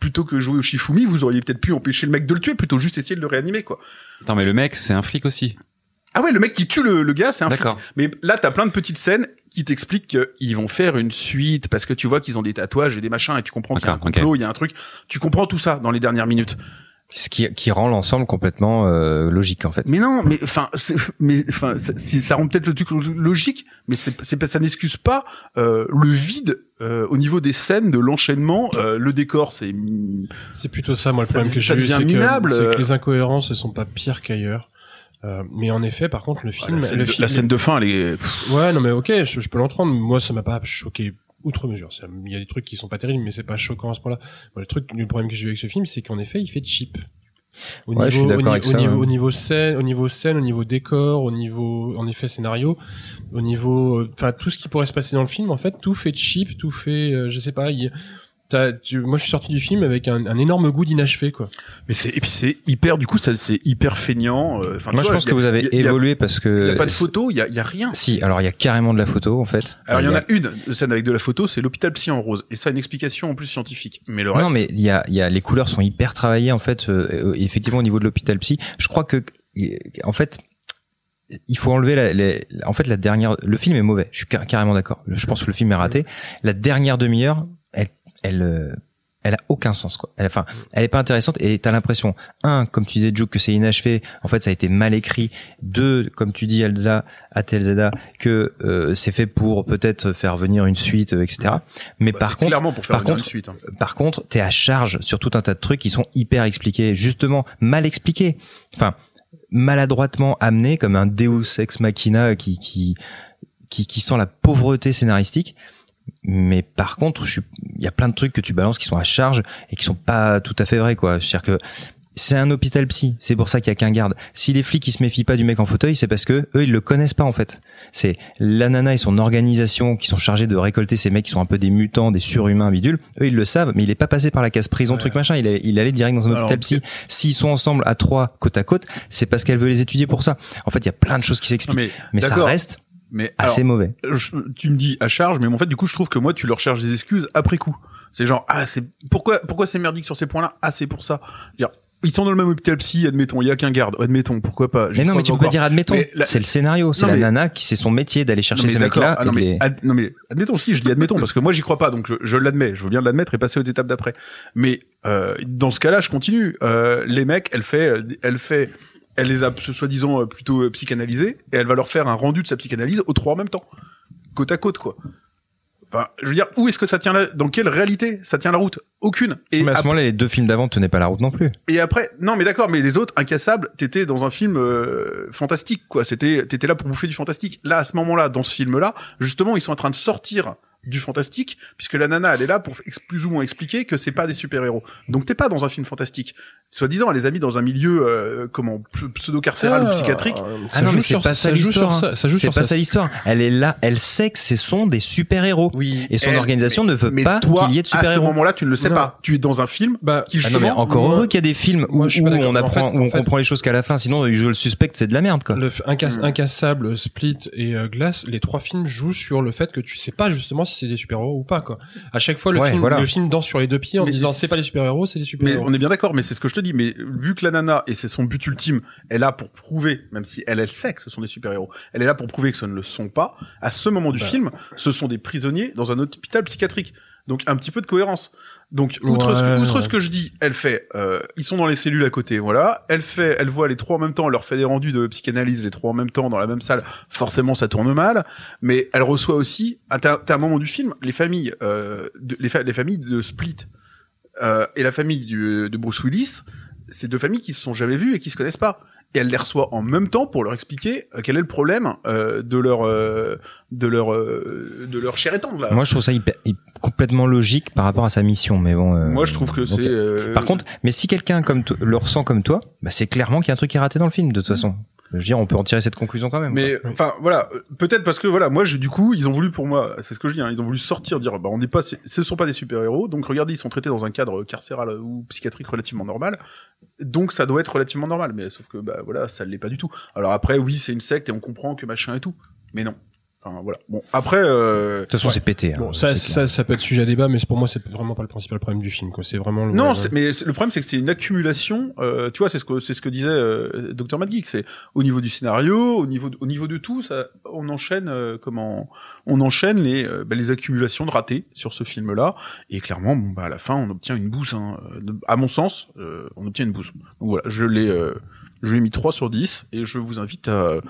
plutôt que jouer au Shifumi, vous auriez peut-être pu empêcher le mec de le tuer, plutôt juste essayer de le réanimer, quoi. Attends, mais le mec, c'est un flic aussi. Ah ouais, le mec qui tue le, le gars, c'est un flic. Mais là, t'as plein de petites scènes qui t'expliquent qu'ils vont faire une suite parce que tu vois qu'ils ont des tatouages et des machins et tu comprends qu'il y a un complot, il y a un truc. Tu comprends tout ça dans les dernières minutes. Ce qui, qui rend l'ensemble complètement euh, logique en fait. Mais non, mais enfin, mais enfin, ça, ça rend peut-être le truc logique, mais c'est, c'est ça n'excuse pas euh, le vide euh, au niveau des scènes, de l'enchaînement. Euh, le décor, c'est c'est plutôt ça, moi le problème que j'ai eu, c'est que, que, les incohérences ne sont pas pires qu'ailleurs. Euh, mais en effet, par contre, le film, la, scène le de, la scène de fin, elle est. Ouais, non, mais ok, je, peux l'entendre. Moi, ça m'a pas choqué outre mesure. Il y a des trucs qui sont pas terribles, mais c'est pas choquant à ce point-là. le truc, le problème que j'ai eu avec ce film, c'est qu'en effet, il fait cheap. Au ouais, niveau, je suis d'accord avec au, ça, niveau, au niveau scène, au niveau scène, au niveau décor, au niveau, en effet, scénario, au niveau, euh, enfin, tout ce qui pourrait se passer dans le film, en fait, tout fait cheap, tout fait, euh, je sais pas, il, tu, moi, je suis sorti du film avec un, un énorme goût d'inachevé, quoi. Mais c'est et puis c'est hyper, du coup, ça c'est hyper feignant. Euh, moi, je pense que vous avez évolué parce que il y a pas de photo, il y a, y a rien. Si, alors il y a carrément de la photo en fait. Alors il y, en a, une scène avec de la photo, c'est l'hôpital psy en rose, et ça a une explication en plus scientifique. Mais le reste... Non, mais il y a, il y a les couleurs sont hyper travaillées en fait. Euh, effectivement, au niveau de l'hôpital psy, je crois que en fait il faut enlever la, en fait la dernière le film est mauvais je suis carrément d'accord je pense que le film est raté la dernière demi-heure elle elle euh, elle a aucun sens quoi. Elle, enfin, elle est pas intéressante et t'as l'impression un, comme tu disais Joe, que c'est inachevé. En fait, ça a été mal écrit. Deux, comme tu dis Elsa, Atelzada, que euh, c'est fait pour peut-être faire venir une suite, euh, etc. Mais bah, par contre, clairement pour faire par contre, une suite. Hein. Par contre, t'es à charge sur tout un tas de trucs qui sont hyper expliqués, justement mal expliqués. Enfin, maladroitement amenés comme un Deus ex machina qui qui qui, qui sent la pauvreté scénaristique mais par contre, il y a plein de trucs que tu balances qui sont à charge et qui sont pas tout à fait vrais, quoi. C'est-à-dire que c'est un hôpital psy, c'est pour ça qu'il y a qu'un garde. Si les flics ils se méfient pas du mec en fauteuil, c'est parce que eux ils le connaissent pas en fait. C'est la nana et son organisation qui sont chargés de récolter ces mecs qui sont un peu des mutants, des surhumains bidules. Eux ils le savent, mais il est pas passé par la case prison truc machin. Il est, il allait direct dans un hôpital psy. S'ils sont ensemble à trois côte à côte, c'est parce qu'elle veut les étudier pour ça. En fait, il y a plein de choses qui s'expliquent, mais, mais ça reste mais assez mauvais. tu me dis à charge, mais en fait, du coup, je trouve que moi, tu leur cherches des excuses après coup. C'est genre, ah, c'est pourquoi, pourquoi c'est merdique sur ces points-là? Ah, c'est pour ça. Dire, ils sont dans le même hôpital psy, admettons, il y a qu'un garde, admettons, pourquoi pas? Mais non, mais tu peux pas dire admettons, c'est le scénario, c'est la nana qui c'est son métier d'aller chercher ces mecs-là. Ah, non, mais non mais admettons si, je dis admettons parce que moi j'y crois pas, donc je, je l'admets, je veux bien l'admettre et passer aux étapes d'après. Mais euh, dans ce cas-là, je continue. Euh, les mecs, elle fait, elle fait elle les a soi-disant euh, plutôt euh, psychanalisés et elle va leur faire un rendu de sa psychanalyse aux trois en même temps, côte à côte quoi. Enfin, je veux dire, où est-ce que ça tient là Dans quelle réalité ça tient la route? Aucune. Et mais à ce moment-là, les deux films d'avant tenaient pas la route non plus. Et après, non, mais d'accord, mais les autres, Incassable, t'étais dans un film euh, fantastique, quoi. C'était, t'étais là pour bouffer du fantastique. Là, à ce moment-là, dans ce film-là, justement, ils sont en train de sortir du fantastique, puisque la nana, elle est là pour plus ou moins expliquer que c'est pas des super-héros. Donc t'es pas dans un film fantastique. Soi-disant, elle les a mis dans un milieu, euh, comment, pseudo-carcéral ou ah, psychiatrique. Ah non, mais c'est pas ça l'histoire. Ça joue C'est pas ça l'histoire. Elle est là, elle sait que ce sont des super-héros. Oui. Et son organisation ne veut pas qu'il y ait de super-héros. À ce moment-là, tu ne le sais pas. Tu es dans un film bah, qui ah non, mais encore heureux qu'il y a des films où, on apprend, où on comprend les choses qu'à la fin. Sinon, je le suspecte, c'est de la merde, quoi. Le, Incassable, Split et euh, Glass, les trois films jouent sur le fait que tu sais pas justement si c'est des super-héros ou pas, quoi. À chaque fois, le film, le film danse sur les deux pieds en disant c'est pas des super-héros, c'est des super-héros. Mais on est bien d'accord, mais c'est ce que je te dis. Mais vu que la nana, et c'est son but ultime, elle est là pour prouver, même si elle, elle sait que ce sont des super-héros, elle est là pour prouver que ce ne le sont pas. À ce moment du bah. film, ce sont des prisonniers dans un hôpital psychiatrique. Donc un petit peu de cohérence. Donc outre, ce, que je dis, elle fait, euh, ils sont dans les cellules à côté, voilà. Elle fait, elle voit les trois en même temps, elle leur fait des rendus de psychanalyse les trois en même temps dans la même salle. Forcément, ça tourne mal, mais elle reçoit aussi, à, un moment du film, les familles, euh, de, les, les, familles de Split euh, et la famille du, de Bruce Willis. C'est deux familles qui se sont jamais vues et qui se connaissent pas et elle les reçoit en même temps pour leur expliquer euh, quel est le problème euh, de leur euh, de leur euh, de leur cher étendre là. Moi je trouve ça hyper, complètement logique par rapport à sa mission mais bon euh, Moi je trouve que c'est Par contre, mais si quelqu'un comme le ressent comme toi, bah c'est clairement qu'il y a un truc qui est raté dans le film de toute façon je veux dire, on peut en tirer cette conclusion quand même. Mais enfin voilà, peut-être parce que voilà, moi je, du coup, ils ont voulu pour moi, c'est ce que je dis, hein, ils ont voulu sortir, dire bah on n'est pas, ce sont pas des super héros, donc regardez, ils sont traités dans un cadre carcéral ou psychiatrique relativement normal, donc ça doit être relativement normal. Mais sauf que bah voilà, ça l'est pas du tout. Alors après, oui, c'est une secte et on comprend que machin et tout, mais non voilà. Bon, après. Euh, de toute façon, c'est pété. Hein, bon, ça, ça, ça, peut être sujet à débat, mais pour moi, c'est vraiment pas le principal problème du film. Quoi. C'est vraiment. Le, non, mais le problème, c'est que c'est une accumulation. Euh, tu vois, c'est ce que c'est ce que disait euh, Dr. Madgeek. C'est au niveau du scénario, au niveau de, au niveau de tout, ça, on enchaîne euh, comment on enchaîne les euh, bah, les accumulations de ratés sur ce film-là. Et clairement, bon, bah à la fin, on obtient une bouse. Hein, à mon sens, on obtient une bouse. Donc voilà, je l'ai je lui ai mis 3 sur 10 et je vous invite à,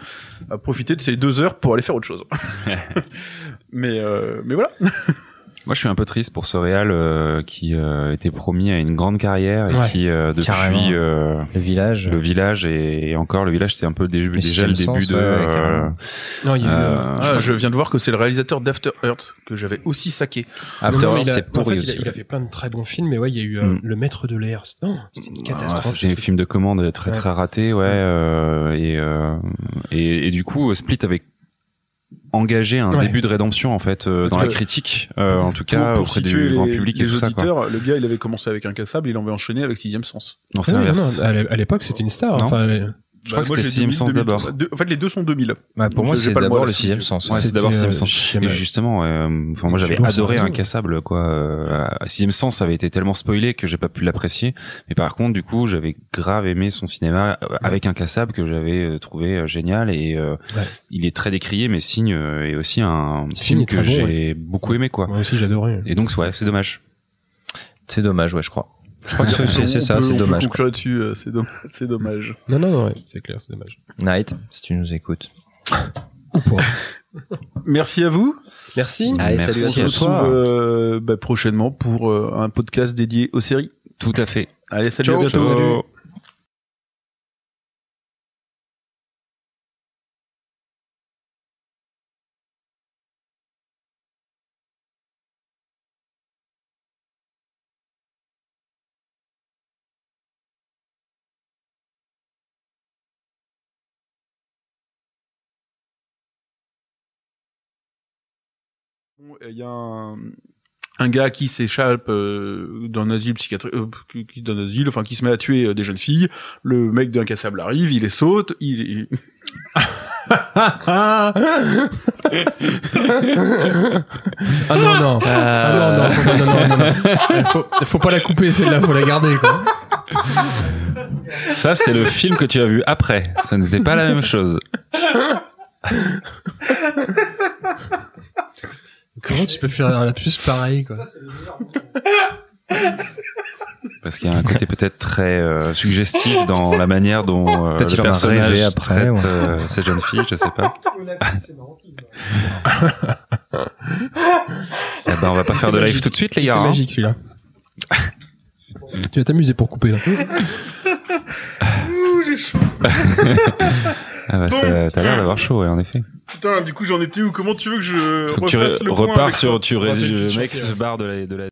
à profiter de ces deux heures pour aller faire autre chose. mais, euh, mais voilà. Moi, je suis un peu triste pour ce Real euh, qui euh, était promis à une grande carrière et qui euh, depuis euh, le village, le village et, encore le village, c'est un peu déjà le début de. non, il y a ah, je viens de voir que c'est le réalisateur d'After Earth que j'avais aussi saqué. After Earth, c'est pourri. il, a, il, a, fait plein de très bons films, mais ouais, il y a eu mm. le Maître de l'air. Non, c'était une catastrophe. c'est un film de commande très très raté, ouais, et, et et du coup, Split avec engager un début de rédemption en fait euh, dans la critique euh, en tout cas auprès du grand public et tout ça quoi. le gars il avait commencé avec un cassable il en avait enchaîné avec sixième sens. Non c'est à l'époque c'était une star enfin je crois bah, que c'était sixième sens d'abord. En fait, les deux sont 2000. Bah, pour moi, c'est d'abord le sixième sens. Ouais, c'est d'abord sixième sens. Et justement, euh, enfin, moi, j'avais adoré Incassable, quoi. Euh, sixième sens, ça avait été tellement spoilé que j'ai pas pu l'apprécier. Mais par contre, du coup, j'avais grave aimé son cinéma euh, avec Incassable que j'avais euh, trouvé génial et il est très décrié, mais Signe est aussi un film que j'ai beaucoup aimé, quoi. Moi aussi, j'adorais. Et donc, ouais, c'est dommage. C'est dommage, ouais, je crois. Je crois que c'est ça, c'est dommage. conclure là-dessus, euh, c'est dommage, c'est dommage. Non, non, non, ouais, c'est clair, c'est dommage. Night, si tu nous écoutes. Merci à vous. Merci. Allez, Merci salut à. On se retrouve euh, bah, prochainement pour euh, un podcast dédié aux séries. Tout à fait. Allez, salut à bientôt. Salut. Il y a un, un gars qui s'échappe euh, d'un asile psychiatrique, euh, d'un asile, enfin qui se met à tuer euh, des jeunes filles. Le mec d'incassable arrive, il les saute, il. ah non non ah non non non, non, non, Faut, faut pas la couper celle-là faut la garder quoi. Ça c'est le film que tu as vu après. Ça n'était pas la même chose. Comment tu peux faire la plus pareil quoi Parce qu'il y a un côté peut-être très euh, suggestif dans la manière dont euh, le personnage après, traite euh, cette jeune fille, je sais pas. eh ben, on va pas faire de live tout de suite, les gars. C'est hein. magique celui-là. tu vas t'amuser pour couper là. Ouh, j'ai chaud. ah bah, ça, t'as l'air d'avoir chaud, ouais, en effet. Putain, du coup, j'en étais où? Comment tu veux que je Faut que tu repars sur, tu le mec se barre de la, de la